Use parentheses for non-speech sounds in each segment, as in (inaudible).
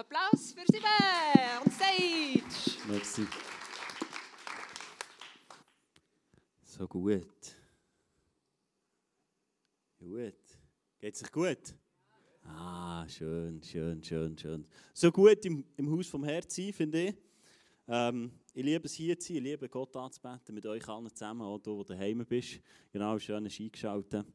Applaus für Sieben und Stage. Merci. So gut. Gut. Geht sich gut? Ah, schön, schön, schön, schön. So gut im, im Haus vom Herrn zu sein, finde ich. Ähm, ich liebe es hier zu sein, ich liebe Gott anzubeten, mit euch allen zusammen, auch du, wo du daheim bist. Genau, schön eingeschaltet.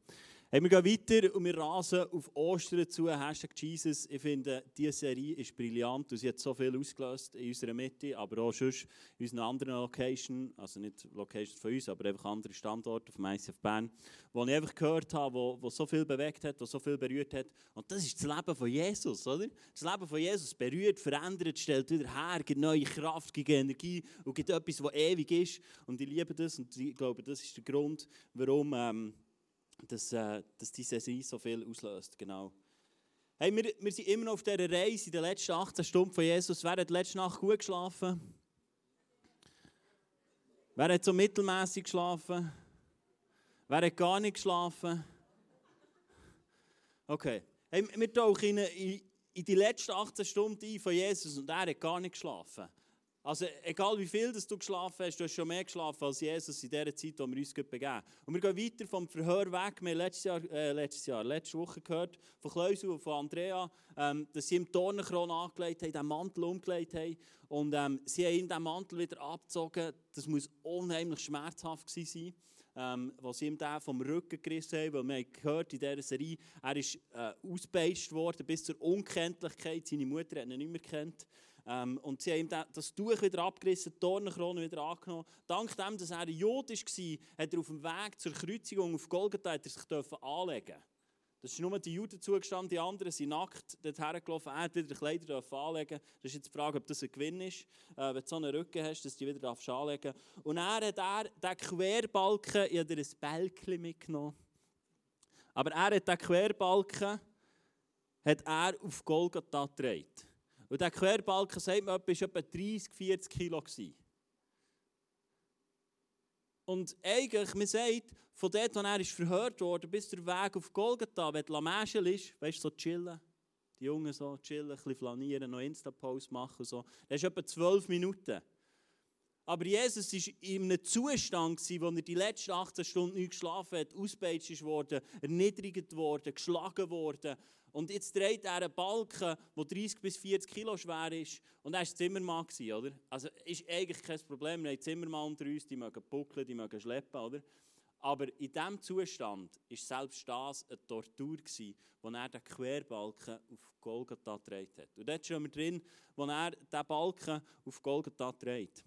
Hey, wir gehen weiter und wir rasen auf Ostern zu. Hashtag Jesus. Ich finde, diese Serie ist brillant sie hat so viel ausgelöst in unserer Mitte, aber auch sonst in unseren anderen Locations, also nicht Locations von uns, aber einfach andere Standorte auf ICF Bern, wo ich einfach gehört habe, wo, wo so viel bewegt hat, wo so viel berührt hat. Und das ist das Leben von Jesus, oder? Das Leben von Jesus berührt, verändert, stellt wieder her, gibt neue Kraft, gibt Energie und gibt etwas, das ewig ist. Und ich liebe das und ich glaube, das ist der Grund, warum... Ähm, dass, äh, dass diese Serie so viel auslöst. Genau. Hey, wir, wir sind immer noch auf dieser Reise in den letzten 18 Stunden von Jesus. Wer hat letzte Nacht gut geschlafen? Wer hat so mittelmäßig geschlafen? Wer hat gar nicht geschlafen? Okay. Hey, wir tauchen in, in die letzten 18 Stunden ein von Jesus und er hat gar nicht geschlafen. Also egal wie viel dass du geschlafen hast, du hast schon mehr geschlafen als Jesus in der Zeit, wo wir uns begeben. Und wir gehen weiter vom Verhör weg. Wir haben letztes Jahr, äh, letztes Jahr, letzte Woche gehört von Klausel und von Andrea, ähm, dass sie ihm Dornenkron angelegt haben, den Mantel umgelegt haben. Und ähm, sie haben ihm den Mantel wieder abgezogen. Das muss unheimlich schmerzhaft gewesen sein. Ähm, was ihm den vom Rücken gerissen haben, weil wir haben gehört in dieser Serie, er ist äh, ausgepeitscht worden bis zur Unkenntlichkeit. Seine Mutter hat ihn nicht mehr kennt. Ähm, und sie haben ihm das Tuch wieder abgerissen, die Dornenkrone wieder angenommen. Dank dem, dass er Judisch war, hat er auf dem Weg zur Kreuzigung auf Golgatha hat er sich anlegen das ist nur die Juden zugestanden, die anderen sind nackt dorthin gelaufen. Er durfte wieder Kleider anlegen. Das ist jetzt die Frage, ob das ein Gewinn ist, äh, wenn du so einen Rücken hast, dass du die wieder anlegen darfst. Und er hat er den Querbalken, ich habe ein Bälkchen mitgenommen, aber er hat den Querbalken hat er auf Golgatha getragen. Und der Querbalken, sagt man, war etwa 30, 40 Kilo. Und eigentlich, man sagt, von dort, wo er ist verhört wurde, bis der Weg auf Golgatha, wenn die Lamagel ist, weißt du, so chillen. Die Jungen so chillen, ein bisschen flanieren, noch Insta-Post machen und so. Das ist etwa zwölf Minuten. Aber Jesus war in einem Zustand, wo er die letzten 18 Stunden nicht geschlafen hat, ausgepeitscht wurde, erniedrigt wurde, geschlagen wurde. Und jetzt dreht er einen Balken, der 30 bis 40 Kilo schwer ist. Und er war Zimmermann, oder? Also ist eigentlich kein Problem. Wir haben Zimmermann unter uns, die mögen buckeln, die mögen schleppen, oder? Aber in diesem Zustand war selbst das eine Tortur, wo er den Querbalken auf Golgatha gedreht hat. Und dort stehen wir drin, wo er den Balken auf Golgatha dreht.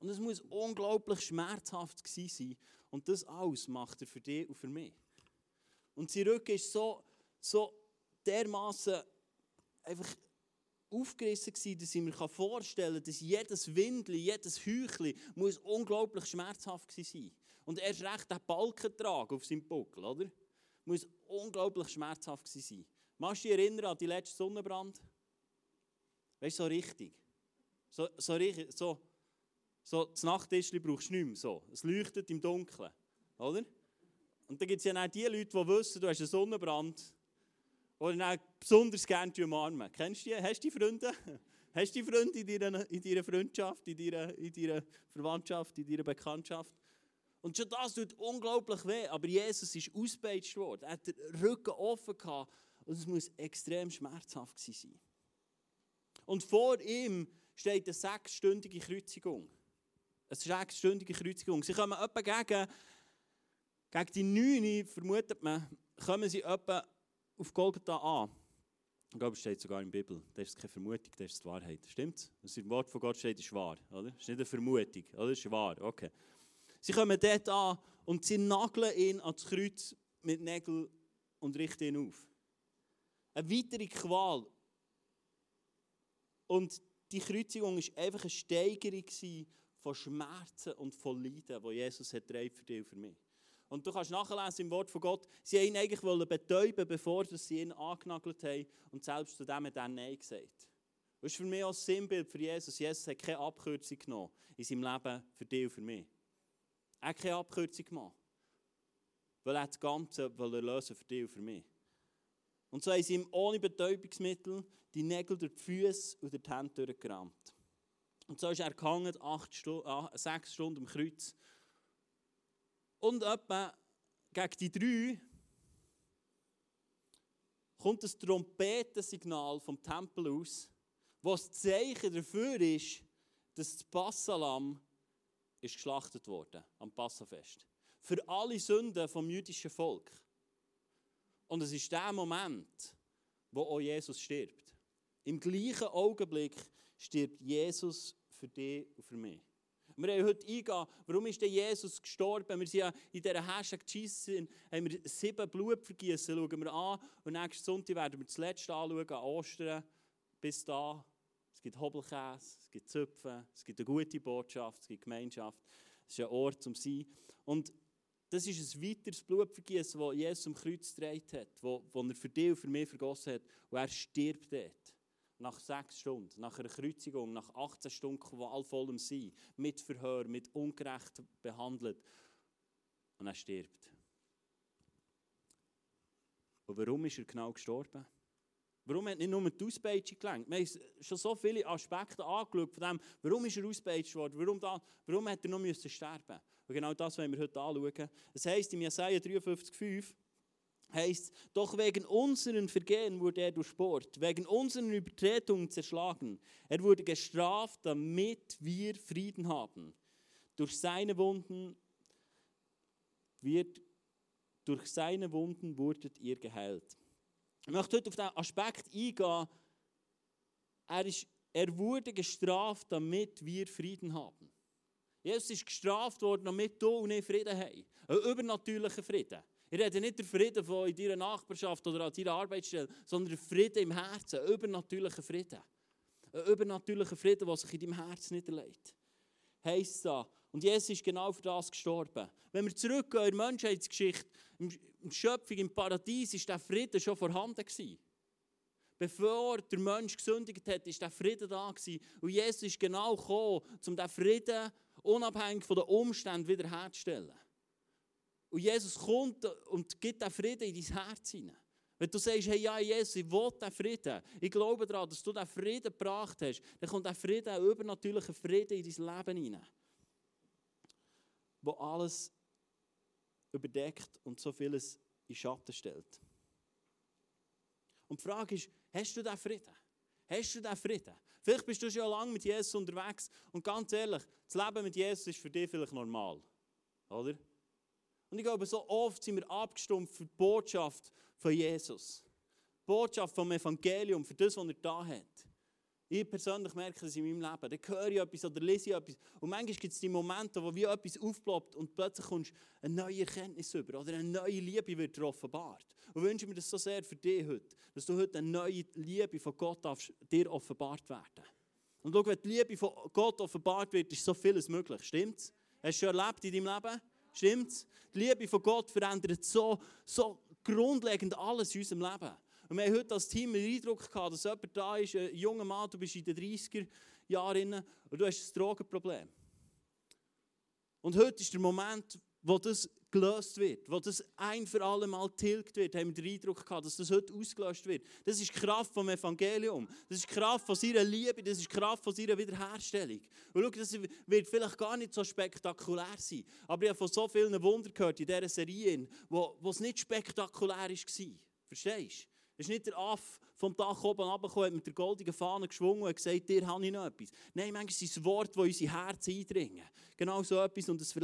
Und es muss unglaublich schmerzhaft sein. Und das alles macht er für dich und für mich. Und sein Rücken ist so, so dermaßen einfach aufgerissen gewesen, dass ich mir vorstellen kann, dass jedes Windli, jedes Heuchli muss unglaublich schmerzhaft sein. Und erst recht den Balken tragen auf seinem Buckel, oder? Muss unglaublich schmerzhaft sein. Machst du dich erinnern an die letzte Sonnenbrand? Weißt du, so richtig. So, so richtig, so so, das Nachttischchen brauchst du nicht mehr so. Es leuchtet im Dunkeln. Oder? Und dann gibt es ja auch die Leute, die wissen, du hast einen Sonnenbrand. Oder dann besonders gerne umarmen. Kennst du die? Hast du die Freunde? (laughs) Hast du die Freunde in deiner, in deiner Freundschaft, in deiner, in deiner Verwandtschaft, in deiner Bekanntschaft? Und schon das tut unglaublich weh. Aber Jesus ist ausgepeitscht worden. Er hat den Rücken offen gehabt. Und es muss extrem schmerzhaft sein. Und vor ihm steht eine sechsstündige Kreuzigung. Eine sechsstündige Kreuzigung. Sie kommen etwa gegen, gegen die 9, vermutet man, kommen sie etwa auf Golgatha an. Ich glaube, es steht sogar in der Bibel. Das ist keine Vermutung, das ist die Wahrheit. Stimmt? Was im Wort von Gott steht, ist wahr. Oder? Das ist nicht eine Vermutung, oder? Das ist wahr. Okay. Sie kommen dort an und sie nageln ihn ans Kreuz mit Nägeln und richten ihn auf. Eine weitere Qual. Und die Kreuzigung war einfach eine Steigerung von Schmerzen und von Leiden, die Jesus hat für dich und für mich. Und du kannst nachlesen im Wort von Gott, sie wollten ihn eigentlich betäuben, bevor sie ihn angenagelt haben. Und selbst zu dem hat er Nein gesagt. Das ist für mich auch ein Sinnbild für Jesus. Jesus hat keine Abkürzung genommen in seinem Leben für dich und für mich. Er hat keine Abkürzung gemacht. Weil er das Ganze lösen für dich und für mich. Und so haben sie ihm ohne Betäubungsmittel die Nägel durch die Füße und die Hände durchgerammt. Und so ist er gehangen, acht Stu ah, sechs Stunden am Kreuz. Und etwa gegen die drei kommt das Trompetensignal vom Tempel aus, was das Zeichen dafür ist, dass das Passalam ist geschlachtet wurde am Passafest. Für alle Sünden vom jüdischen Volk. Und es ist der Moment, wo auch Jesus stirbt. Im gleichen Augenblick stirbt Jesus für dich und für mich. Wir haben heute eingehen, warum ist denn Jesus gestorben? Wir sind ja in dieser Hashtag Jesus, haben wir sieben Blutvergießen, schauen wir an. Und nächsten Sonntag werden wir das letzte anschauen, an Ostern. Bis da. Es gibt Hobelkäse, es gibt Zöpfe, es gibt eine gute Botschaft, es gibt Gemeinschaft. Es ist ein Ort zum Sein. Und das ist ein weiteres Blutvergießen, das Jesus am Kreuz gedreht hat, das er für dich und für mich vergossen hat. Und er stirbt dort nach sechs Stunden, nach einer Kreuzigung, nach 18 Stunden qualvollem Sein, mit Verhör, mit ungerecht behandelt. Und er stirbt. Und warum ist er genau gestorben? Warum hat nicht nur die Auspeitschung gelenkt? Wir haben schon so viele Aspekte angeschaut von dem, warum ist er auspeitscht worden, warum, da, warum hat er noch müssen sterben Und genau das wollen wir heute anschauen. Es heisst im Jesaja 53,5, heißt, doch wegen unseren Vergehen wurde er durchbohrt, wegen unseren Übertretungen zerschlagen. Er wurde gestraft, damit wir Frieden haben. Durch seine Wunden wird, durch seine Wunden wurdet ihr geheilt. Ich möchte heute auf diesen Aspekt eingehen. Er, ist, er wurde gestraft, damit wir Frieden haben. Jesus ist gestraft worden, damit du und ich Frieden haben. Ein übernatürlicher Frieden. Ich rede nicht der Frieden von in deiner Nachbarschaft oder an deiner Arbeitsstelle, sondern der Frieden im Herzen, übernatürlicher Frieden. Ein übernatürlicher Frieden, der sich in deinem Herzen niederlegt. Heißt da. Und Jesus ist genau für das gestorben. Wenn wir zurückgehen in die Menschheitsgeschichte, in der Schöpfung, im Paradies, ist der Frieden schon vorhanden gewesen. Bevor der Mensch gesündigt hat, ist der Frieden da gewesen. Und Jesus ist genau gekommen, um diesen Frieden unabhängig von den Umständen wiederherzustellen. Und Jesus kommt und gibt den Frieden in dein Herz hinein. Wenn du sagst, hey, ja, Jesus, ich will diesen Frieden, ich glaube daran, dass du diesen Frieden gebracht hast, dann kommt der Frieden, ein übernatürlicher Frieden in dein Leben hinein. Wo alles überdeckt und so vieles in Schatten stellt. Und die Frage ist, hast du diesen Frieden? Hast du diesen Frieden? Vielleicht bist du schon lange mit Jesus unterwegs und ganz ehrlich, das Leben mit Jesus ist für dich vielleicht normal. Oder? Und ich glaube, so oft sind wir abgestumpft für die Botschaft von Jesus. Die Botschaft vom Evangelium, für das, was er da hat. Ich persönlich merke das in meinem Leben. Da höre ich etwas oder lese ich etwas. Und manchmal gibt es die Momente, wo wie etwas aufploppt und plötzlich kommst eine neue Erkenntnis über oder eine neue Liebe wird dir offenbart. Und wünsche mir das so sehr für dich heute, dass du heute eine neue Liebe von Gott dir offenbart werden. Und schau, wenn die Liebe von Gott offenbart wird, ist so vieles möglich. Stimmt's? Hast du schon erlebt in deinem Leben? Stimmt's? Die Liebe von Gott verändert so, so grundlegend alles in unserem Leben. Und wir haben heute als Team den Eindruck gehabt, dass jemand da ist, ein junger Mann, du bist in den 30er Jahren und du hast ein Drogenproblem. Und heute ist der Moment, wo das gelöst wird, wo das ein für alle Mal tilgt wird, haben wir den Eindruck gehabt, dass das heute ausgelöst wird. Das ist die Kraft vom Evangelium. Das ist die Kraft von seiner Liebe, das ist die Kraft von seiner Wiederherstellung. Und schau, das wird vielleicht gar nicht so spektakulär sein, aber ich habe von so vielen Wundern gehört in dieser Serie, wo, wo es nicht spektakulär war. Verstehst du? Es ist nicht der Aff vom Dach oben runtergekommen, hat mit der goldigen Fahne geschwungen und gesagt, dir habe ich noch etwas. Nein, manchmal ist es ein Wort, das in unsere Herzen eindringen. Genau so etwas und es,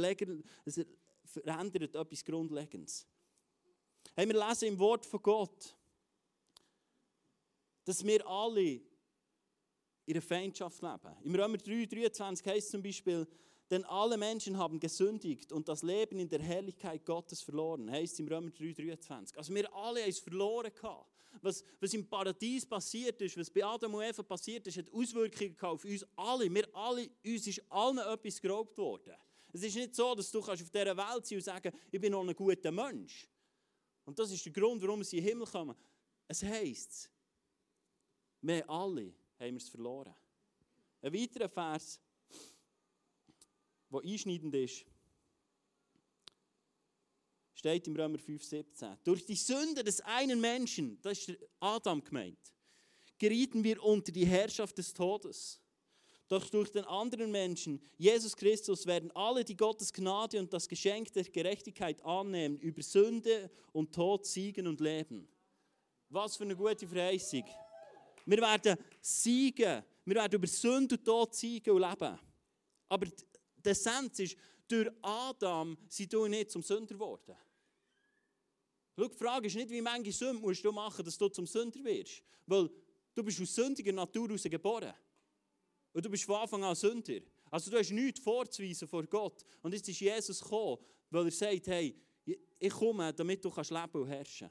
es verändert etwas Grundlegendes. Hey, wir lesen im Wort von Gott, dass wir alle in einer Feindschaft leben. Im Römer 3, 23 heißt zum Beispiel, denn alle Menschen haben gesündigt und das Leben in der Herrlichkeit Gottes verloren. Heißt im Römer 3, 23. Also wir alle haben es verloren gehabt. Was, was im Paradies passiert ist, was bei Adam und Eva passiert ist, hat Auswirkungen auf uns alle. Wir alle, uns ist allen etwas geraubt worden. Es ist nicht so, dass du auf dieser Welt sein und sagen, ich bin noch ein guter Mensch. Und das ist der Grund, warum sie in den Himmel kommen. Es heisst, wir alle haben es verloren. Ein weiterer Vers, der einschneidend ist, steht im Römer 5,17. Durch die Sünde des einen Menschen, das ist Adam gemeint, gerieten wir unter die Herrschaft des Todes. Doch durch den anderen Menschen, Jesus Christus, werden alle, die Gottes Gnade und das Geschenk der Gerechtigkeit annehmen, über Sünde und Tod siegen und leben. Was für eine gute Verheißung. Wir werden siegen. Wir werden über Sünde und Tod siegen und leben. Aber der Essenz ist, durch Adam sind du nicht zum Sünder geworden. Schau, die Frage ist nicht, wie viele Sünden musst du machen, dass du zum Sünder wirst. Weil du bist aus sündiger Natur heraus geboren. Und du bist von Anfang an Sünder. Also du hast nichts vorzuweisen vor Gott. Und jetzt ist Jesus gekommen, weil er sagt, hey, ich komme, damit du kannst leben und herrschen.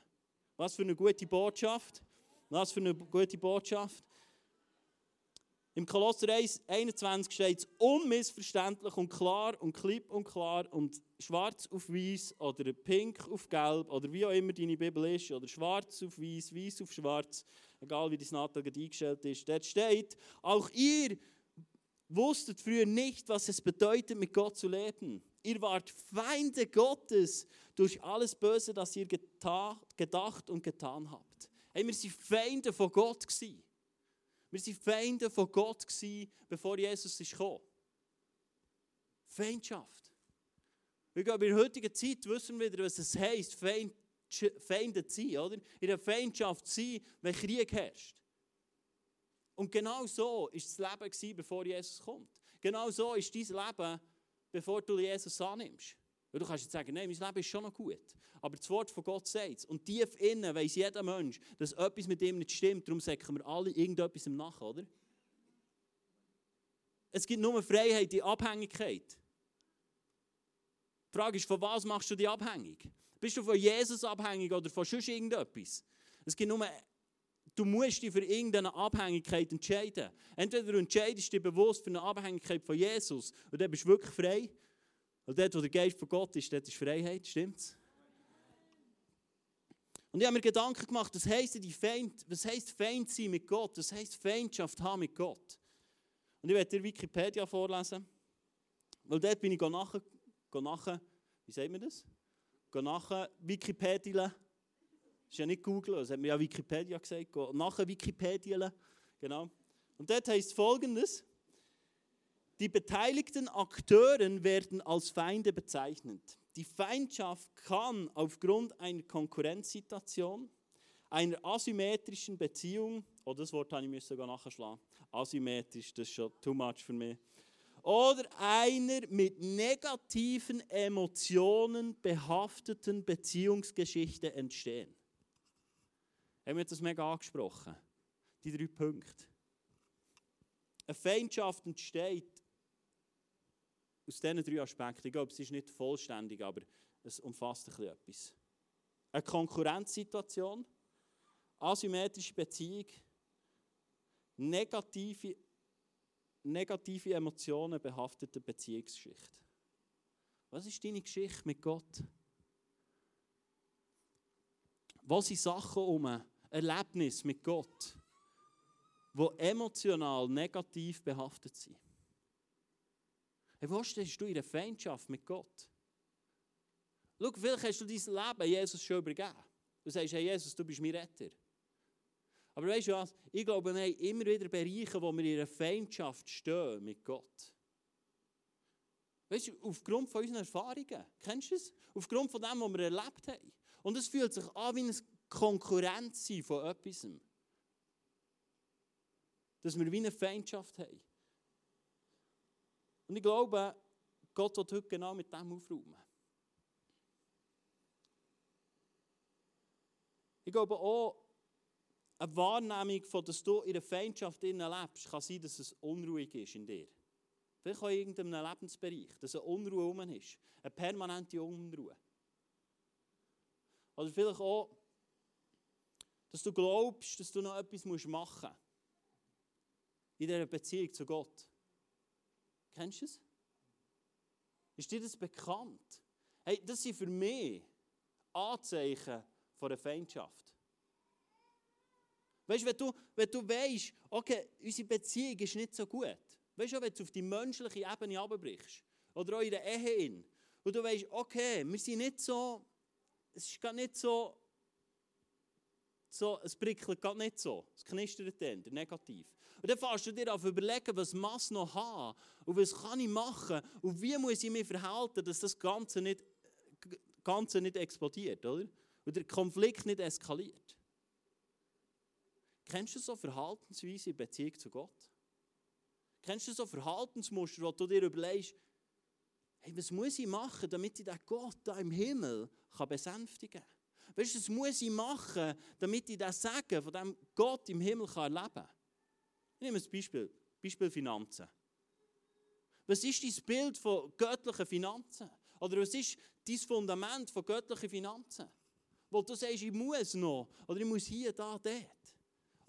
Was für eine gute Botschaft. Was für eine gute Botschaft. Im Kolosser 1, 21 steht es unmissverständlich und klar und klipp und klar und schwarz auf weiß oder pink auf gelb oder wie auch immer deine Bibel ist oder schwarz auf weiß, weiß auf schwarz, egal wie das Natal eingestellt ist. Dort steht, auch ihr wusstet früher nicht, was es bedeutet, mit Gott zu leben. Ihr wart Feinde Gottes durch alles Böse, das ihr gedacht und getan habt. Hey, wir waren Feinde von Gott. Gewesen. Wir waren Feinde von Gott, bevor Jesus gekommen. Feindschaft. Wir gehen in der heutigen Zeit wissen wir wieder, was es heisst, Feind, Feinde zu sein, oder? In der Feindschaft zu sein, wenn Krieg herrscht. Und genau so war das Leben, bevor Jesus kommt. Genau so ist dein Leben, bevor du Jesus annimmst. Weil du kannst jetzt sagen, nein, mein Leben ist schon noch gut. Aber das Wort von Gott sagt es. Und tief innen weiß jeder Mensch, dass etwas mit ihm nicht stimmt. Darum sagen wir alle irgendetwas im Nach, oder? Es gibt nur Freiheit in Abhängigkeit. Die Frage ist, von was machst du dich abhängig? Bist du von Jesus abhängig oder von sonst irgendetwas? Es gibt nur, du musst dich für irgendeine Abhängigkeit entscheiden. Entweder du entscheidest dich bewusst für eine Abhängigkeit von Jesus und dann bist du wirklich frei. Und dort, wo der Geist von Gott ist, dort ist Freiheit, stimmt's? Und ich habe mir Gedanken gemacht, was heisst, die Feind, was heisst Feind sein mit Gott? Was heisst Feindschaft haben mit Gott? Und ich werde dir Wikipedia vorlesen. Weil dort bin ich nachher, nachher wie sagt man das? nachher Wikipedia. Das ist ja nicht Google, das hat mir ja Wikipedia gesagt. nachher Wikipedia. Genau. Und dort heißt folgendes. Die beteiligten Akteure werden als Feinde bezeichnet. Die Feindschaft kann aufgrund einer Konkurrenzsituation, einer asymmetrischen Beziehung, oh, das Wort habe ich nachschlagen, asymmetrisch, das ist schon too much für mich, oder einer mit negativen Emotionen behafteten Beziehungsgeschichte entstehen. Haben wir das mega angesprochen? Die drei Punkte. Eine Feindschaft entsteht aus diesen drei Aspekten, ich glaube, es ist nicht vollständig, aber es umfasst ein bisschen etwas. Eine Konkurrenzsituation, asymmetrische Beziehung, negative, negative Emotionen behaftete Beziehungsgeschichte. Was ist deine Geschichte mit Gott? Was sind Sachen um Erlebnis mit Gott, die emotional negativ behaftet sind? Hey, wo stehst du in der Feindschaft mit Gott? Schau, vielleicht hast du dein Leben Jesus schon übergeben. Du sagst, hey Jesus, du bist mein Retter. Aber weißt du was? Ich glaube, wir haben immer wieder Bereiche, wo wir in einer Feindschaft stehen mit Gott. Weißt du, aufgrund von unseren Erfahrungen. Kennst du es? Aufgrund von dem, was wir erlebt haben. Und es fühlt sich an wie eine Konkurrenz von etwas. Dass wir wie eine Feindschaft haben. Und ich glaube, Gott wird heute genau mit dem aufräumen. Ich glaube auch, eine Wahrnehmung, von, dass du in einer Feindschaft lebst, kann sein, dass es unruhig ist in dir. Vielleicht auch in irgendeinem Lebensbereich, dass eine Unruhe herum ist. Eine permanente Unruhe. Oder vielleicht auch, dass du glaubst, dass du noch etwas machen musst. In dieser Beziehung zu Gott. Kennst du es? Ist dir das bekannt? Hey, das sind für mich Anzeichen von einer Feindschaft. Weißt du, wenn du, wenn du weißt, okay, unsere Beziehung ist nicht so gut. Weißt du, wenn du auf die menschliche Ebene abbrichst oder auch in der Ehe hin, und du weißt, okay, wir sind nicht so, es ist gar nicht so so, es prickelt gerade nicht so. Es knistert dann, der Negativ. Und dann fährst du dir auf überlegen, was muss noch haben und was kann ich machen und wie muss ich mich verhalten, dass das Ganze nicht, Ganze nicht explodiert, oder? Und der Konflikt nicht eskaliert. Kennst du so Verhaltensweise in Beziehung zu Gott? Kennst du so Verhaltensmuster, wo du dir überlegst, hey, was muss ich machen, damit ich den Gott da im Himmel kann besänftigen kann? Weißt du, was muss ich machen, damit ich das Sagen von dem Gott im Himmel kann erleben kann? Ich nehme ein Beispiel. Beispiel Finanzen. Was ist dein Bild von göttlichen Finanzen? Oder was ist dein Fundament von göttlichen Finanzen? Wo du sagst, ich muss noch, oder ich muss hier, da, dort.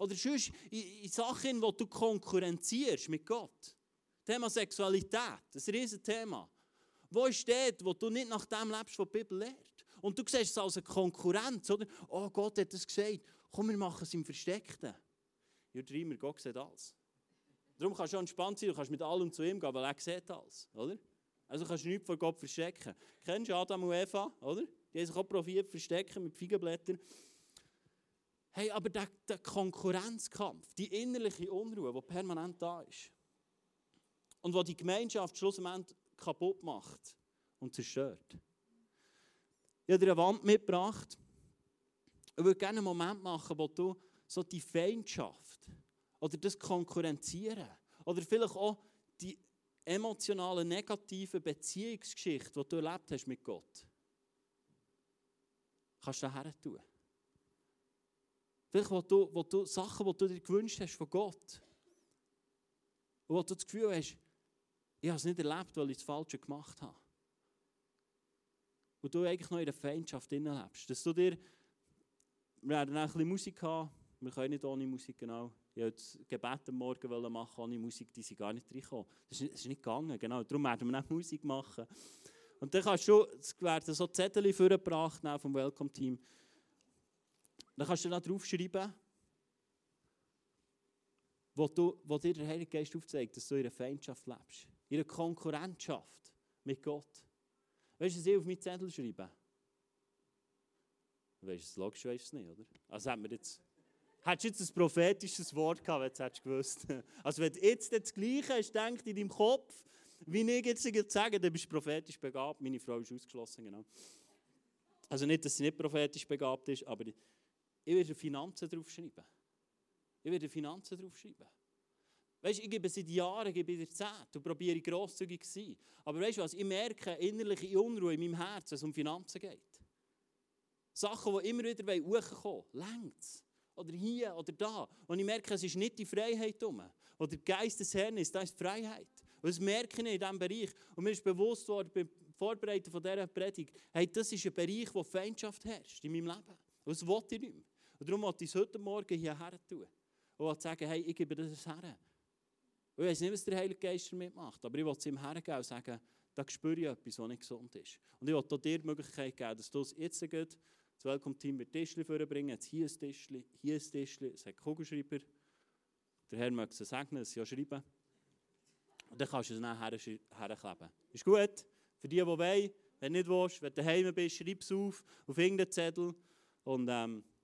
Oder sonst in, in Sachen, wo du konkurrenzierst mit Gott. Thema Sexualität, das ist ein Riesenthema. Wo ist dort, wo du nicht nach dem lebst, was die Bibel lehrt? Und du siehst es als eine Konkurrenz, oder? Oh, Gott hat das gesagt. Komm, wir machen es im Versteckten. Ja, dreimal, Gott sieht alles. Darum kannst du entspannt sein, du kannst mit allem zu ihm gehen, weil er sieht alles, oder? Also kannst du nichts vor Gott verstecken. Kennst du Adam und Eva, oder? Die haben sich auch probiert verstecken mit Feigenblättern. Hey, aber der, der Konkurrenzkampf, die innerliche Unruhe, die permanent da ist und wo die Gemeinschaft schlussendlich kaputt macht und zerstört. Ich habe dir eine Wand mitgebracht. Ich würde gerne einen Moment machen, wo du so die Feindschaft oder das Konkurrenzieren oder vielleicht auch die emotionale, negative Beziehungsgeschichte, die du erlebt hast mit Gott, kannst du daher tun. Vielleicht, wo du, wo du Sachen, die du dir gewünscht hast von Gott. Und wo du das Gefühl hast, ich habe es nicht erlebt, weil ich das Falsche gemacht habe. Und du eigentlich noch in der Feindschaft lebst. Dass du dir, wir werden ein bisschen Musik haben, wir können nicht ohne Musik, genau. Ich wollte das Gebet am Morgen machen ohne Musik, die sind gar nicht reingekommen. Das ist, das ist nicht gegangen, genau. Darum werden wir nicht Musik machen. Und dann kannst du, es werden so Zettel vorgebracht vom Welcome-Team. Dann kannst du da draufschreiben, wo, du, wo dir der Heilige Geist aufzeigt, dass du in einer Feindschaft lebst. In einer Konkurrentschaft mit Gott. Weißt du, was ich auf meinen Zettel schreibe? Weißt du, das logisch weißt du es nicht, oder? Also haben wir jetzt... Hättest du jetzt ein prophetisches Wort gehabt, wenn du es gewusst (laughs) Also wenn du jetzt das Gleiche hast, denkt in deinem Kopf, wie ich jetzt sage, dann bist du prophetisch begabt. Meine Frau ist ausgeschlossen, genau. Also nicht, dass sie nicht prophetisch begabt ist, aber ich werde Finanzen draufschreiben. Ich werde Finanzen draufschreiben. Weißt ich gebe seit Jahren gebe dir Zeit und probiere grosszügig zu sein. Aber weißt du was, ich merke innerliche Unruhe in meinem Herzen, wenn es um Finanzen geht. Sachen, die immer wieder hochkommen wollen. es. Oder hier oder da. Und ich merke, es ist nicht die Freiheit um. Oder der Geist des Herrn ist, das ist die Freiheit. Und das merke ich in diesem Bereich. Und mir ist bewusst worden, beim Vorbereiten dieser Predigt, hey, das ist ein Bereich, wo Feindschaft herrscht in meinem Leben. Und das wollte ich nicht mehr. Und darum wollte ich es heute Morgen hierher tun. Und wollte sagen, hey, ich gebe das her. Und ich weiß nicht, was der Heilige Geist damit macht, aber ich wollte es ihm hergeben und sagen, da spüre ich etwas, was nicht gesund ist. Und ich wollte dir die Möglichkeit geben, dass du es jetzt geht, das Welcome-Team wird Tischli vorbringen. Jetzt hier ein Tischli, hier ein Tischli, es hat Kugelschreiber. Der Herr möchte es segnen, es ja schreiben. Und dann kannst du es nachher herkleben. Ist gut? Für die, die wollen, wenn du nicht willst, wenn du daheim bist, schreib es auf, auf irgendeinen Zettel. Und ähm,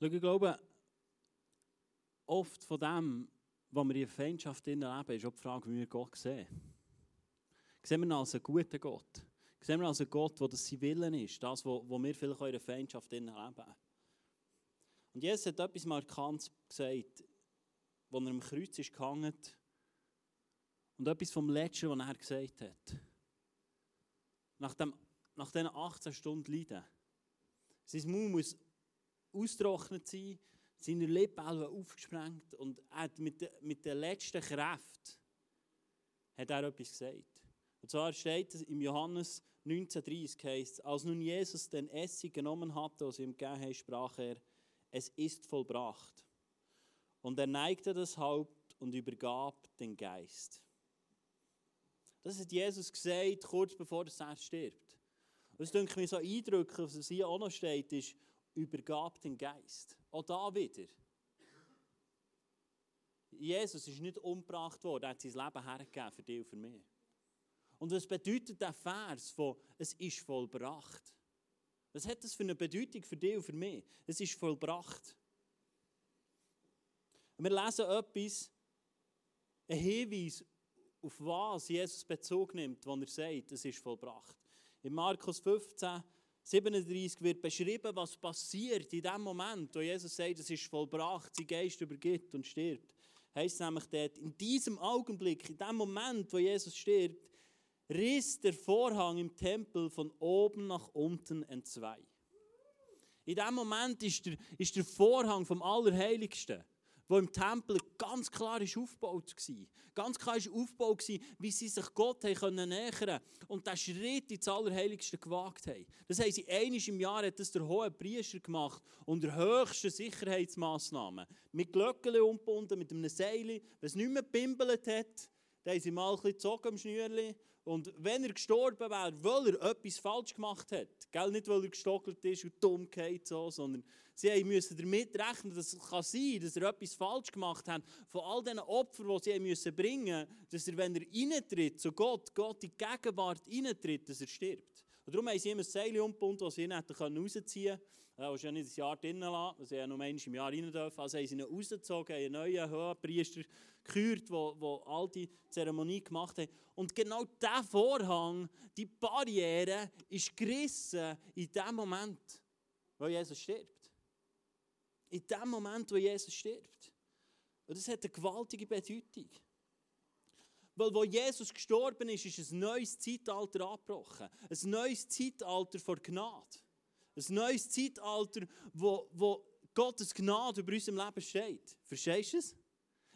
Schau, ich glaube, oft von dem, was wir in der Feindschaft erleben, ist auch die Frage, wie wir Gott sehen. Sehen wir ihn als einen guten Gott? Sehen wir ihn als einen Gott, der das sein Willen ist, das, was wir vielleicht in der Feindschaft erleben? Und Jesus hat etwas markant gesagt, als er am Kreuz ist gehangen und etwas vom Letzten, was er gesagt hat. Nach, dem, nach diesen 18 Stunden Leiden. Sein Mund muss austrocknet sein, seine Lippen aufgesprengt und er hat mit, de, mit der letzten Kraft hat er etwas gesagt. Und zwar steht es im Johannes 19,30 heißt als nun Jesus den Essig genommen hatte, was ihm gegeben hat, sprach er, es ist vollbracht. Und er neigte das Haupt und übergab den Geist. Das hat Jesus gesagt, kurz bevor er stirbt. Und das denke mir so eindrücklich, was hier auch noch steht, ist, übergab den Geist. Auch da wieder. Jesus ist nicht umgebracht worden, er hat sein Leben hergegeben für dich und für mich. Und was bedeutet der Vers von «Es ist vollbracht»? Was hat das für eine Bedeutung für dich und für mich? Es ist vollbracht. Wir lesen etwas, ein Hinweis, auf was Jesus Bezug nimmt, wenn er sagt, es ist vollbracht. In Markus 15, 37 wird beschrieben, was passiert in dem Moment, wo Jesus sagt, es ist vollbracht, sein Geist übergibt und stirbt. Heißt nämlich dort, in diesem Augenblick, in dem Moment, wo Jesus stirbt, riss der Vorhang im Tempel von oben nach unten entzwei. In dem Moment ist der, ist der Vorhang vom Allerheiligsten wo im Tempel ganz klar ist aufgebaut war. Ganz klar ist aufgebaut war, wie sie sich Gott können nähern und den Schritt ins Allerheiligste gewagt haben. Das haben sie einmal im Jahr hat das der hohe Priester gemacht unter höchsten Sicherheitsmaßnahmen. Mit Glöckchen umgebunden, mit einem Seil. Wenn es nicht mehr gepimpelt hat, dann haben sie mal ein bisschen gezogen am Schnürchen und wenn er gestorben wäre, weil er etwas falsch gemacht hat, gell? nicht weil er gestockelt ist und dumm geht, so, sondern sie müssen damit rechnen, dass es kann sein dass er etwas falsch gemacht hat. Von all diesen Opfern, die sie müssen bringen müssen, dass er, wenn er reintritt zu Gott, Gott in die Gegenwart reintritt, dass er stirbt. Und darum haben sie immer ein Seil umgebunden, das sie ihn rausziehen Er ist ja nicht ein Jahr drinnen lassen, dass er nur einmal im Jahr rein dürfen. Also haben sie ihn rausgezogen, einen neuen Hohenpriester gekürt, der all die Zeremonie gemacht hat. Und genau dieser Vorhang, die Barriere, ist gerissen in dem Moment, wo Jesus stirbt. In dem Moment, wo Jesus stirbt. Und das hat eine gewaltige Bedeutung. Weil wo Jesus gestorben ist, ist ein neues Zeitalter abgebrochen. Ein neues Zeitalter vor Gnade. Ein neues Zeitalter, wo, wo Gottes Gnade über unserem Leben steht. Verstehst du es?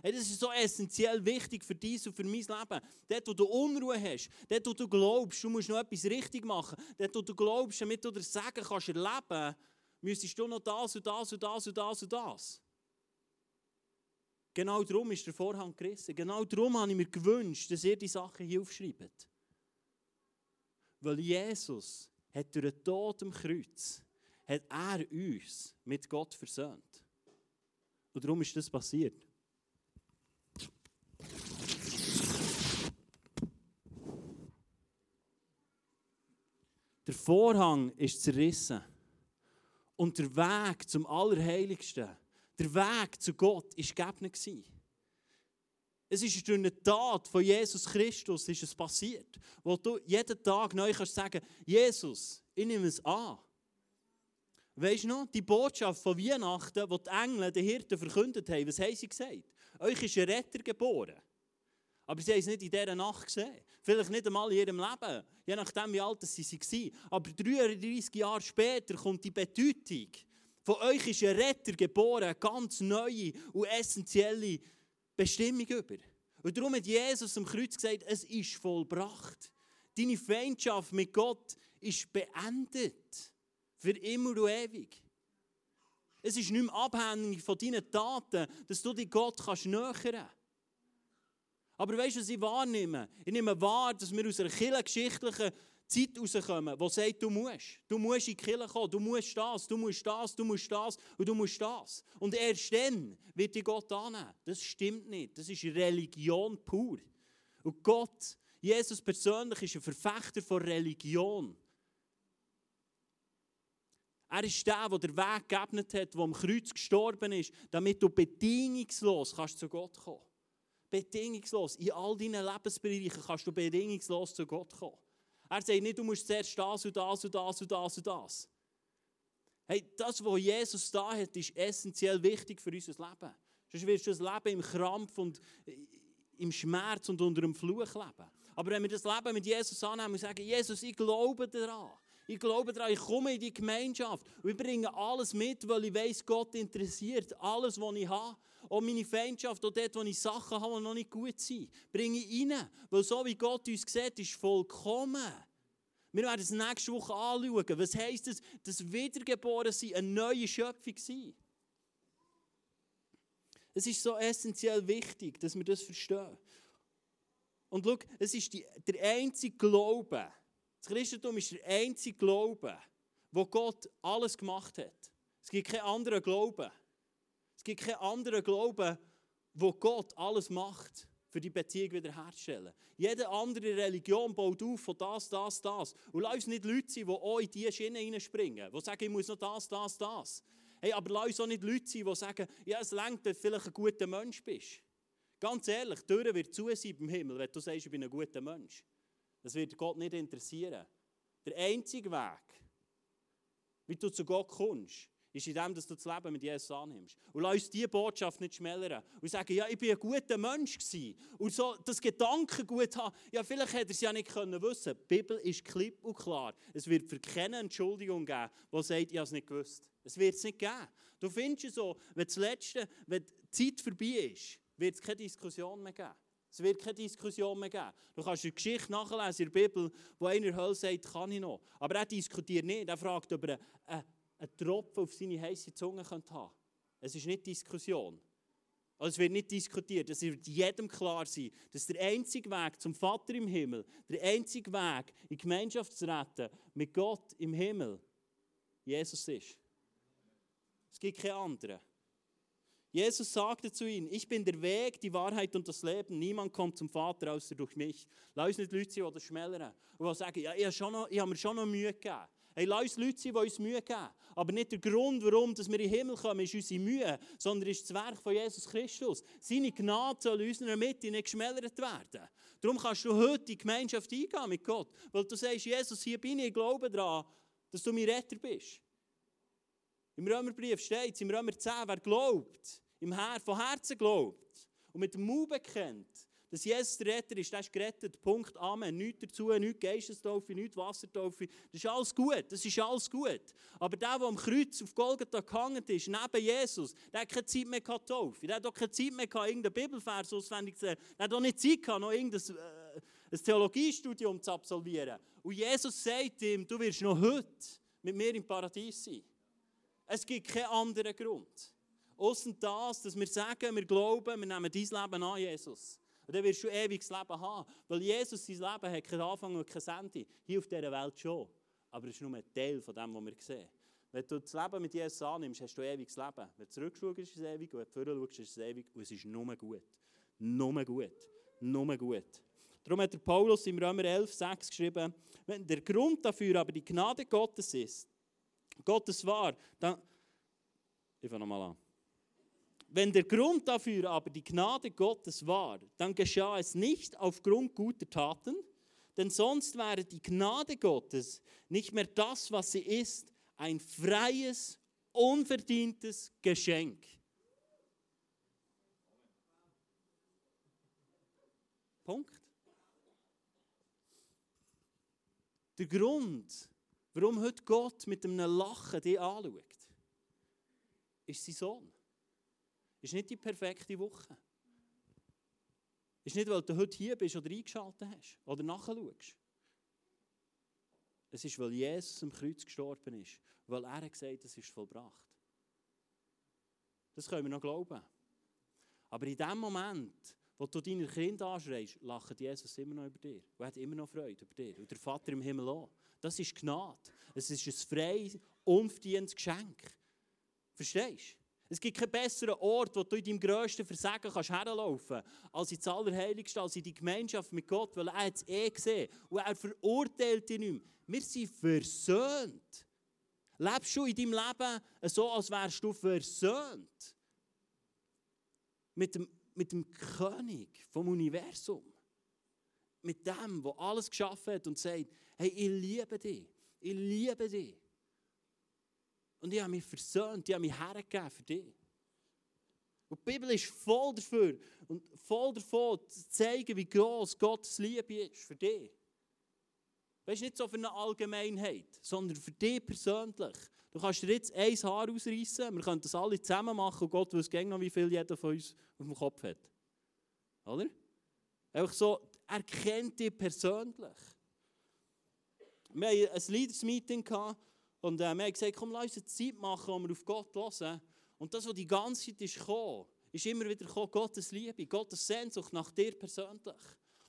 Hey, das ist so essentiell wichtig für dich und für mein Leben. Dort, wo du Unruhe hast, dort, wo du glaubst, du musst noch etwas richtig machen, dort, wo du glaubst, damit du das Sagen kannst erleben, müsstest du noch das und das und das und das und das. Genau darum ist der Vorhang gerissen. Genau darum habe ich mir gewünscht, dass ihr die Sachen hier aufschreibt. Weil Jesus hat durch den Tod am Kreuz, hat er uns mit Gott versöhnt. Und darum ist das passiert. Der Vorhang ist zerrissen. Und der Weg zum Allerheiligsten, der Weg zu Gott, war gegeben. Es ist durch eine Tat von Jesus Christus ist es passiert, wo du jeden Tag neu kannst sagen, Jesus, ich nehme es an. Weißt du noch, die Botschaft von Weihnachten, die die Engel den Hirten verkündet haben, was haben sie gesagt? Euch ist ein Retter geboren. Aber sie haben es nicht in dieser Nacht gesehen. Vielleicht nicht einmal in ihrem Leben, je nachdem, wie alt sie waren. Aber 33 Jahre später kommt die Bedeutung. Von euch ist ein Retter geboren, eine ganz neue und essentielle Bestimmung über. Und darum hat Jesus am Kreuz gesagt, es ist vollbracht. Deine Feindschaft mit Gott ist beendet. Für immer und ewig. Es ist nicht mehr abhängig von deinen Taten, dass du dich Gott nähern kannst. Aber weißt du, was ich wahrnehme? Ich nehme wahr, dass wir aus einer kirchengeschichtlichen Zeit rauskommen, die sagt, du musst. Du musst in die Kirche kommen, du musst das, du musst das, du musst das und du musst das. Und erst dann wird dich Gott annehmen. Das stimmt nicht. Das ist Religion pur. Und Gott, Jesus persönlich, ist ein Verfechter von Religion. Er ist der, der den Weg geebnet hat, der am Kreuz gestorben ist, damit du bedingungslos kannst zu Gott kommen Bedingungslos. In all deinen Lebensbereichen kannst du bedingungslos zu Gott kommen. Er sagt nicht, du musst zuerst das und das und das und das und das. Hey, das, was Jesus da hat, ist essentiell wichtig für unser Leben. Sonst wirst du das Leben im Krampf und im Schmerz und unter dem Fluch leben. Aber wenn wir das Leben mit Jesus annehmen und sagen, Jesus, ich glaube daran. Ich glaube daran, ich komme in die Gemeinschaft. Und ich bringe alles mit, weil ich weiß, Gott interessiert. Alles, was ich habe. Auch meine Feindschaft, auch dort, wo ich Sachen habe, die noch nicht gut sind, bringe ich rein. Weil so wie Gott uns sieht, ist vollkommen. Wir werden es nächste Woche anschauen. Was heisst das Wiedergeborensein eine neue Schöpfung sein? Es ist so essentiell wichtig, dass wir das verstehen. Und schau, es ist die, der einzige Glaube, das Christentum ist der einzige Glaube, wo Gott alles gemacht hat. Es gibt keinen anderen Glauben. Es gibt keinen anderen Glauben, wo Gott alles macht, für die Beziehung wiederherzustellen. Jede andere Religion baut auf von das, das, das. Und lass uns nicht Leute sein, die auch in diese Schiene hineinspringen, die sagen, ich muss noch das, das, das. Hey, aber lass uns auch nicht Leute sein, die sagen, ja, es längt, wenn du vielleicht ein guter Mensch bist. Ganz ehrlich, die Tür wird zu sein im Himmel, wenn du sagst, ich bin ein guter Mensch. Das wird Gott nicht interessieren. Der einzige Weg, wie du zu Gott kommst, ist in dem, dass du das Leben mit Jesus annimmst. Und lass uns diese Botschaft nicht schmälern. Und sagen, ja, ich bin ein guter Mensch gewesen. Und so das Gedankengut haben, ja, vielleicht hätte er es ja nicht können wissen. Die Bibel ist klipp und klar. Es wird für keine Entschuldigung geben, die sagt, ich habe es nicht gewusst. Es wird es nicht geben. Du findest es so, wenn das Letzte, wenn die Zeit vorbei ist, wird es keine Diskussion mehr geben. Es wird keine Diskussion mehr geben. Du kannst die Geschichte nachlesen in der Bibel, wo einer Hölle sagt, kann ich noch. Aber er diskutiert nicht. Er fragt, ob er einen, einen Tropfen auf seine heiße Zunge haben könnte. Es ist nicht Diskussion. Also es wird nicht diskutiert. Es wird jedem klar sein, dass der einzige Weg zum Vater im Himmel, der einzige Weg, in Gemeinschaft zu retten, mit Gott im Himmel, Jesus ist. Es gibt keine anderen. Jesus sagte zu ihnen, ich bin der Weg, die Wahrheit und das Leben. Niemand kommt zum Vater außer durch mich. Lass uns nicht Leute sein, die schmälern. Und sagen, ja, ich habe mir schon noch Mühe gegeben. Hey, lass uns Leute sein, die uns Mühe geben. Aber nicht der Grund, warum wir in den Himmel kommen, ist unsere Mühe, sondern ist das Werk von Jesus Christus. Seine Gnade soll in unserer Mitte nicht geschmälert werden. Darum kannst du heute in Gemeinschaft eingehen mit Gott. Weil du sagst, Jesus, hier bin ich, ich glaube daran, dass du mein Retter bist. Im Römerbrief steht es, im Römer 10, wer glaubt, im Her von Herzen glaubt und mit dem Mund bekennt, dass Jesus der Retter ist, der ist gerettet. Punkt. Amen. Nichts dazu, nichts Geistestaufe, nichts Wassertaufe. Das ist alles gut. Das ist alles gut. Aber der, der am Kreuz auf Golgatha gehangen ist, neben Jesus, der hat keine Zeit mehr gehabt, Taufe. Der hat auch keine Zeit mehr gehabt, irgendeinen Bibelvers auswendig zu lernen. Der hat auch nicht Zeit gehabt, noch irgendein äh, ein Theologiestudium zu absolvieren. Und Jesus sagt ihm, du wirst noch heute mit mir im Paradies sein. Es gibt keinen anderen Grund. Außer das, dass wir sagen, wir glauben, wir nehmen dein Leben an, Jesus. Und dann wirst du ewiges Leben haben. Weil Jesus sein Leben hat keinen Anfang und kein Ende. Hier auf dieser Welt schon. Aber es ist nur ein Teil von dem, was wir sehen. Wenn du das Leben mit Jesus annimmst, hast du ewiges Leben. Wenn du zurückschaust, ist es ewig. Wenn du vorher ist es ewig. Und es ist nur gut. Nur gut. Nur gut. Darum hat der Paulus im Römer 11, 6 geschrieben, wenn der Grund dafür aber die Gnade Gottes ist, Gottes war, dann... Ich fange nochmal an. Wenn der Grund dafür aber die Gnade Gottes war, dann geschah es nicht aufgrund guter Taten, denn sonst wäre die Gnade Gottes nicht mehr das, was sie ist, ein freies, unverdientes Geschenk. Punkt. Der Grund, warum heute Gott mit einem Lachen dich anschaut, ist sein Sohn. Ist nicht die perfekte Woche. Ist nicht, weil du heute hier bist oder eingeschaltet hast oder nachschaust. Es ist, weil Jesus am Kreuz gestorben ist. Weil er gesagt hat, es ist vollbracht. Das können wir noch glauben. Aber in dem Moment, wo du deine Kinder anschreist, lacht Jesus immer noch über dir. Und hat immer noch Freude über dir. Und der Vater im Himmel auch. Das ist Gnade. Es ist ein freies, unverdientes Geschenk. Verstehst du? Es gibt keinen besseren Ort, wo du in deinem grössten Versagen herlaufen kannst, als ins Allerheiligste, als in die Gemeinschaft mit Gott, weil er es eh gesehen und er verurteilt dich nicht mehr. Wir sind versöhnt. Lebst du in deinem Leben so, als wärst du versöhnt mit dem, mit dem König vom Universum? Mit dem, der alles geschaffen hat und sagt, hey, ich liebe dich, ich liebe dich. Und ich habe mich versöhnt, ich habe mich hergegeben für dich. Und die Bibel ist voll dafür und voll davon zu zeigen, wie groß Gottes Liebe ist für dich. Weißt du, nicht so für eine Allgemeinheit, sondern für dich persönlich. Du kannst dir jetzt ein Haar ausreißen, wir können das alle zusammen machen und Gott weiß noch, wie viel jeder von uns auf dem Kopf hat. Oder? Einfach so, er kennt dich persönlich. Wir hatten ein Leaders-Meeting und äh, wir haben gesagt, komm, lass uns eine Zeit machen, wo wir auf Gott hören. Und das, was die ganze Zeit ist gekommen, ist immer wieder gekommen, Gottes Liebe, Gottes Sehnsucht nach dir persönlich.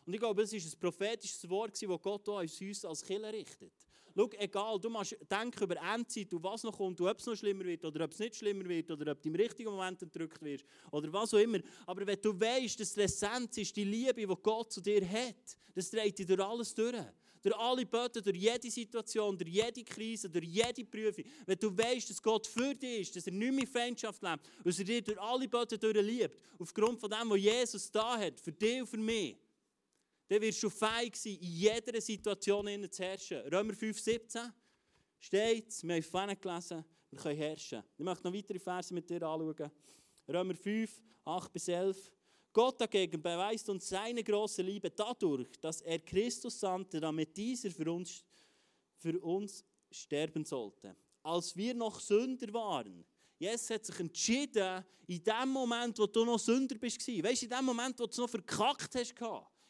Und ich glaube, es ist ein prophetisches Wort, das Gott auch uns als Killer richtet. Schau, egal, du musst denken über Endzeit und was noch kommt, ob es noch schlimmer wird oder ob es nicht schlimmer wird oder ob du im richtigen Moment entrückt wirst oder was auch immer. Aber wenn du weißt, dass die Essenz ist die Liebe, die Gott zu dir hat, das dreht dich durch alles durch durch alle Böden, durch jede Situation, durch jede Krise, durch jede Prüfung, wenn du weißt, dass Gott für dich ist, dass er nicht mehr Feindschaft lebt, dass er dir durch alle Böden durch liebt, aufgrund von dem, was Jesus da hat, für dich und für mich, dann wirst du fähig sein, in jeder Situation zu herrschen. Römer 5, 17 steht, wir haben vorhin gelesen, wir können herrschen. Ich möchte noch weitere Verse mit dir anschauen. Römer 5, 8 bis 11. Gott dagegen beweist uns seine große Liebe dadurch, dass er Christus sandte, damit dieser für uns, für uns sterben sollte. Als wir noch Sünder waren, Jesus hat sich entschieden, in dem Moment, wo du noch Sünder bist, weißt du, in dem Moment, wo du es noch verkackt hast,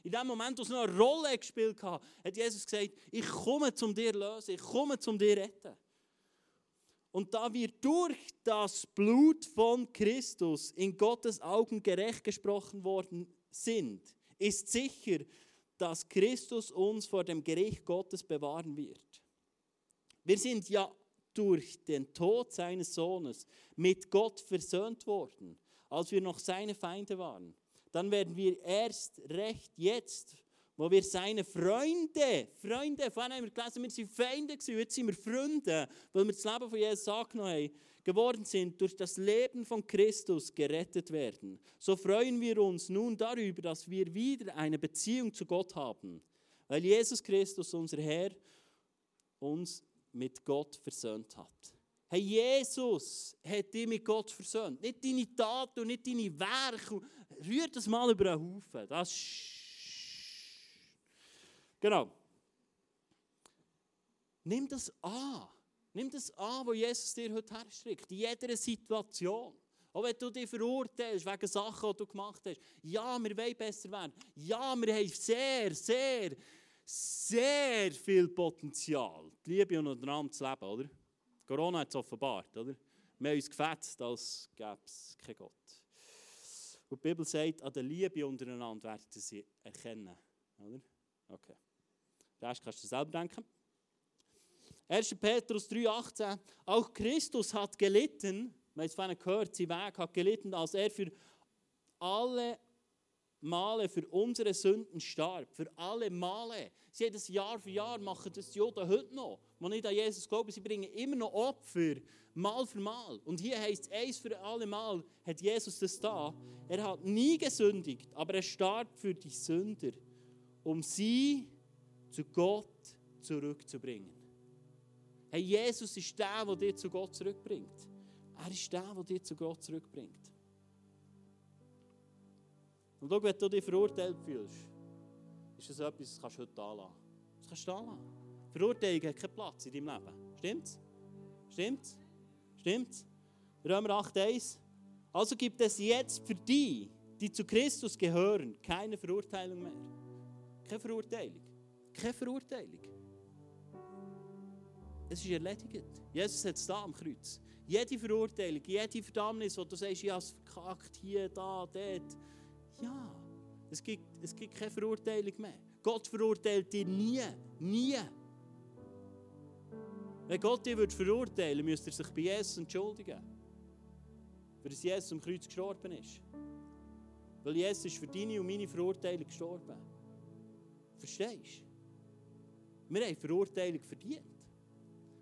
in dem Moment, wo es noch eine Rolle gespielt hat, hat Jesus gesagt: Ich komme zum dir lösen, ich komme zum dir retten. Und da wir durch das Blut von Christus in Gottes Augen gerecht gesprochen worden sind, ist sicher, dass Christus uns vor dem Gericht Gottes bewahren wird. Wir sind ja durch den Tod seines Sohnes mit Gott versöhnt worden, als wir noch seine Feinde waren. Dann werden wir erst recht jetzt wo wir seine Freunde, Freunde, vorhin haben wir gelesen, wir sind Feinde gewesen, jetzt sind wir Freunde, weil wir das Leben von Jesus angenommen haben, geworden sind, durch das Leben von Christus gerettet werden. So freuen wir uns nun darüber, dass wir wieder eine Beziehung zu Gott haben, weil Jesus Christus, unser Herr, uns mit Gott versöhnt hat. Hey, Jesus hat dich mit Gott versöhnt. Nicht deine Taten und nicht deine Werke. Rühr das mal über einen Haufen. Das ist Genau. Nimm das an. Nimm das an, was Jesus dir heute herstrickt. In jeder Situation. Auch wenn du dich verurteilst wegen Sachen, die du gemacht hast. Ja, wir wollen besser werden. Ja, wir haben sehr, sehr, sehr viel Potenzial, die Liebe untereinander zu leben, oder? Corona hat es offenbart, oder? Wir haben uns gefetzt, als gäbe es keinen Gott. Und die Bibel sagt, an der Liebe untereinander werden sie erkennen, oder? Okay. Das kannst du selber denken. 1. Petrus 3,18. Auch Christus hat gelitten, wir haben es vorhin gehört, sein Weg hat gelitten, als er für alle Male für unsere Sünden starb. Für alle Male. Sie haben das Jahr für Jahr, machen das die Juden heute noch. Die nicht an Jesus glauben, sie bringen immer noch Opfer, Mal für Mal. Und hier heißt es, eins für alle Mal hat Jesus das da. Er hat nie gesündigt, aber er starb für die Sünder, um sie zu Gott zurückzubringen. Hey, Jesus ist der, der dich zu Gott zurückbringt. Er ist der, der dich zu Gott zurückbringt. Und schau, wenn du dich verurteilt fühlst, ist das etwas, das kannst du heute anlassen. Das kannst du anlassen. Verurteilung hat keinen Platz in deinem Leben. Stimmt's? Stimmt's? Stimmt's? Römer 8,1 Also gibt es jetzt für die, die zu Christus gehören, keine Verurteilung mehr. Keine Verurteilung. Keine Verurteilung. Es ist erledigt. Jesus hat es da am Kreuz. Jede Verurteilung, jede Verdammnis, wo du sagst, ich habe es verkackt, hier, da, dort. Ja, es gibt, es gibt keine Verurteilung mehr. Gott verurteilt dich nie. Nie. Wenn Gott dich verurteilen würde, müsste er sich bei Jesus entschuldigen. Das Jesus am Kreuz gestorben ist. Weil Jesus ist für deine und meine Verurteilung gestorben. Verstehst du? Wir haben Verurteilung verdient.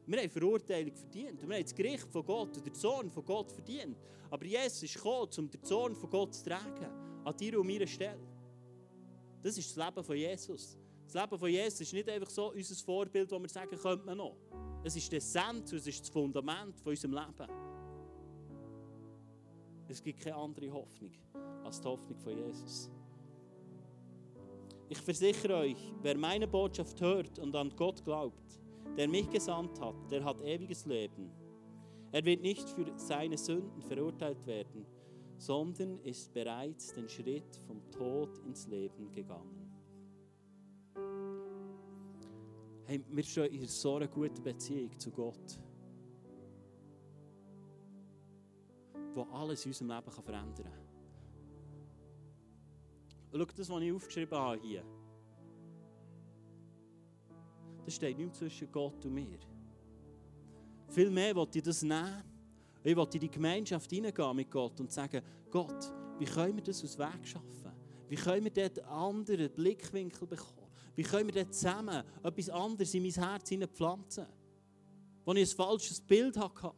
Wir haben Verurteilung verdient. Wir haben das Gericht von Gott und den Zorn von Gott verdient. Aber Jesus ist gekommen, um den Zorn von Gott zu tragen. An dir und meiner Stelle. Das ist das Leben von Jesus. Das Leben von Jesus ist nicht einfach so unser Vorbild, wo wir sagen, könnte man noch. Es ist die Essenz, es ist das Fundament von unserem Leben. Es gibt keine andere Hoffnung als die Hoffnung von Jesus. Ich versichere euch, wer meine Botschaft hört und an Gott glaubt, der mich gesandt hat, der hat ewiges Leben. Er wird nicht für seine Sünden verurteilt werden, sondern ist bereits den Schritt vom Tod ins Leben gegangen. Hey, wir stehen in so einer guten Beziehung zu Gott, wo alles in unserem Leben verändern kann. Schau, das, was ich aufgeschrieben habe hier, das steht nicht zwischen Gott und mir. Vielmehr wollte ich das nehmen. Ich wollte in die Gemeinschaft hineingehen mit Gott und sagen, Gott, wie können wir das aus Weg schaffen? Wie können wir dort anderen Blickwinkel bekommen? Wie können wir dort zusammen etwas anderes in mein Herz pflanzen? Wo ich ein falsches Bild hatte,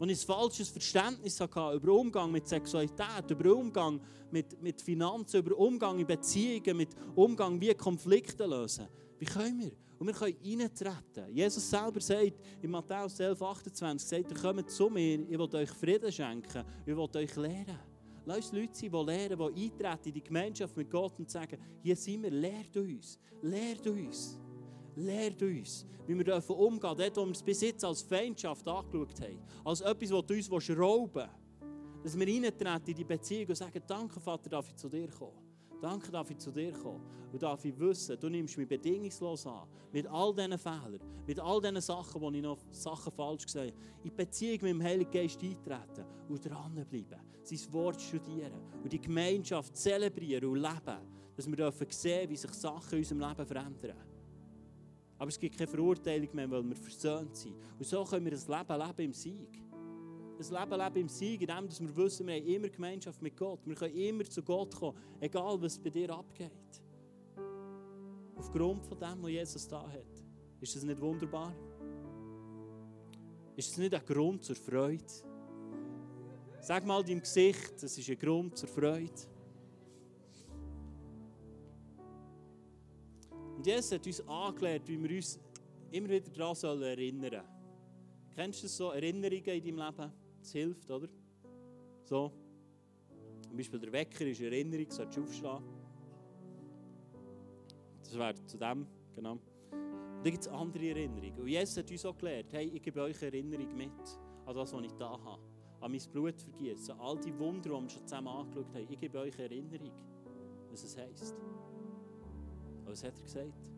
ich ein falsches Verständnis hatte über Umgang mit Sexualität, über Umgang mit, mit Finanzen, über Umgang in Beziehungen, mit Umgang, wie Konflikte lösen. Wie können wir? Und wir können reintreten. Jesus selber sagt in Matthäus 11, 28, sagt, ihr kommt zu mir, ich will euch Frieden schenken, ich will euch lehren. Lass Leute sein, die lernen, die eintreten in die Gemeinschaft mit Gott und sagen, hier sind wir, lehrt uns, lehrt uns, lehrt uns, wie wir dürfen umgehen, dort, wo wir es bis jetzt als Feindschaft angeschaut haben, als etwas, das uns rauben. Dass wir reintreten in die Beziehung und sagen, danke Vater, darf ich zu dir kommen. Danke, darf ich zu dir kommen und darf ich wissen, du nimmst mich bedingungslos an. Mit all diesen Fehlern, mit all diesen Sachen, wo ich noch Sachen falsch gesagt habe. In Beziehung mit dem Heiligen Geist eintreten und dranbleiben. Sein Wort studieren und die Gemeinschaft zelebrieren und leben. Dass wir dürfen sehen, wie sich Sachen in unserem Leben verändern. Aber es gibt keine Verurteilung mehr, weil wir versöhnt sind. Und so können wir ein Leben leben im Sieg ein Leben leben im Sieg, in dem, dass wir wissen, wir haben immer Gemeinschaft mit Gott. Wir können immer zu Gott kommen, egal was bei dir abgeht. Aufgrund von dem, was Jesus da hat. Ist das nicht wunderbar? Ist das nicht ein Grund zur Freude? Sag mal deinem Gesicht, das ist ein Grund zur Freude. Und Jesus hat uns angelehrt, wie wir uns immer wieder daran erinnern sollen. Kennst du so Erinnerungen in deinem Leben? Das hilft, oder? So. Zum Beispiel der Wecker ist eine Erinnerung, solltest du aufstehen. Das wäre zu dem, genau. Und dann gibt es andere Erinnerungen. Und Jesus hat uns auch gelernt, hey, ich gebe euch eine Erinnerung mit an das, was ich da habe. An mein Blut vergießen, all die Wunder, die wir schon zusammen angeschaut haben. Ich gebe euch eine Erinnerung, was es heisst. Und was hat er gesagt?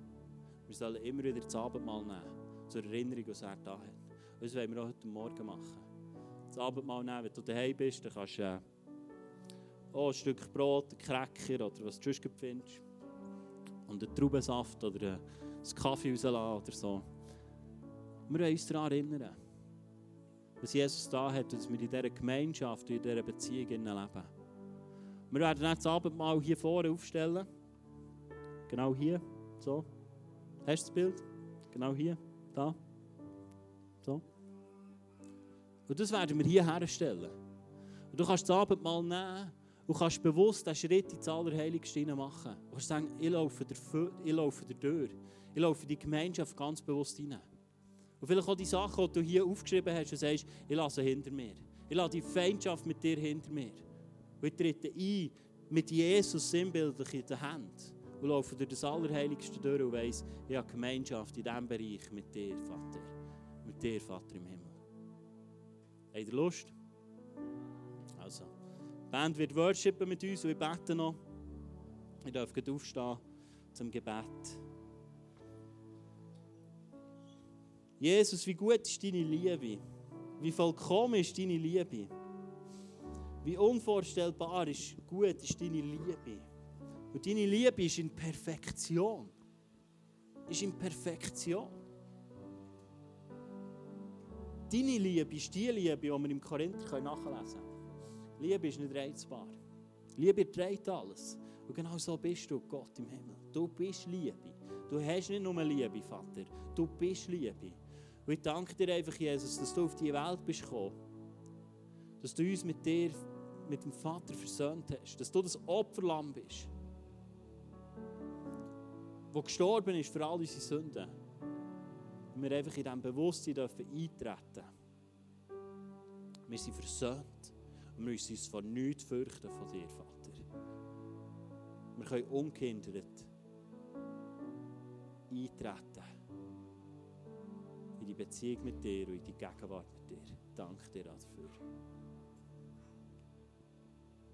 Wir sollen immer wieder das Abendmahl nehmen, zur Erinnerung, was er da hat. Und das wollen wir auch heute Morgen machen das Abendmahl nehmen. Wenn du daheim bist, dann kannst du äh, auch ein Stück Brot, ein Cracker oder was du sonst findest. Und einen Traubensaft oder äh, einen Kaffee rauslassen oder so. Wir wollen uns daran erinnern, was Jesus da hat, dass wir in dieser Gemeinschaft und in dieser Beziehung leben. Wir werden jetzt das Abendmahl hier vorne aufstellen. Genau hier. So. Hast du das Bild? Genau hier. Da. So. Und das werden wir hier herstellen. Und du kannst das Abendmahl nehmen und kannst bewusst den Schritt ins Allerheiligste machen. Du kannst sagen, ich laufe, der, ich laufe Tür. Ich laufe die Gemeinschaft ganz bewusst hinein. Und vielleicht auch die Sachen, die du hier aufgeschrieben hast und sagst, ich lasse hinter mir. Ich lasse die Feindschaft mit dir hinter mir. Und ich trete ein mit Jesus sinnbildlich in der Hand und laufe durch das Allerheiligste durch und weiss, ich habe Gemeinschaft in diesem Bereich mit dir, Vater. Mit dir, Vater im Himmel. Habt ihr Lust? Also, die Band wird worshipen mit uns und wir beten noch. Ich darf gleich aufstehen zum Gebet. Jesus, wie gut ist deine Liebe? Wie vollkommen ist deine Liebe? Wie unvorstellbar ist gut ist deine Liebe? Und deine Liebe ist in Perfektion. Ist in Perfektion. Deine Liebe ist die Liebe, die wir im Korinther nachlesen können. Liebe ist nicht reizbar. Liebe trägt alles. Und genau so bist du, Gott im Himmel. Du bist Liebe. Du hast nicht nur Liebe, Vater. Du bist Liebe. Und ich danke dir einfach, Jesus, dass du auf die Welt bist gekommen. Dass du uns mit dir, mit dem Vater versöhnt hast. Dass du das Opferlamm bist. Wo gestorben ist für all unsere Sünden. Und wir einfach in diesem Bewusstsein dürfen eintreten. Wir sind versöhnt. Und müssen uns vor nichts fürchten von dir, Vater. Wir können ungehindert eintreten in die Beziehung mit dir und in die Gegenwart mit dir. Danke dir dafür.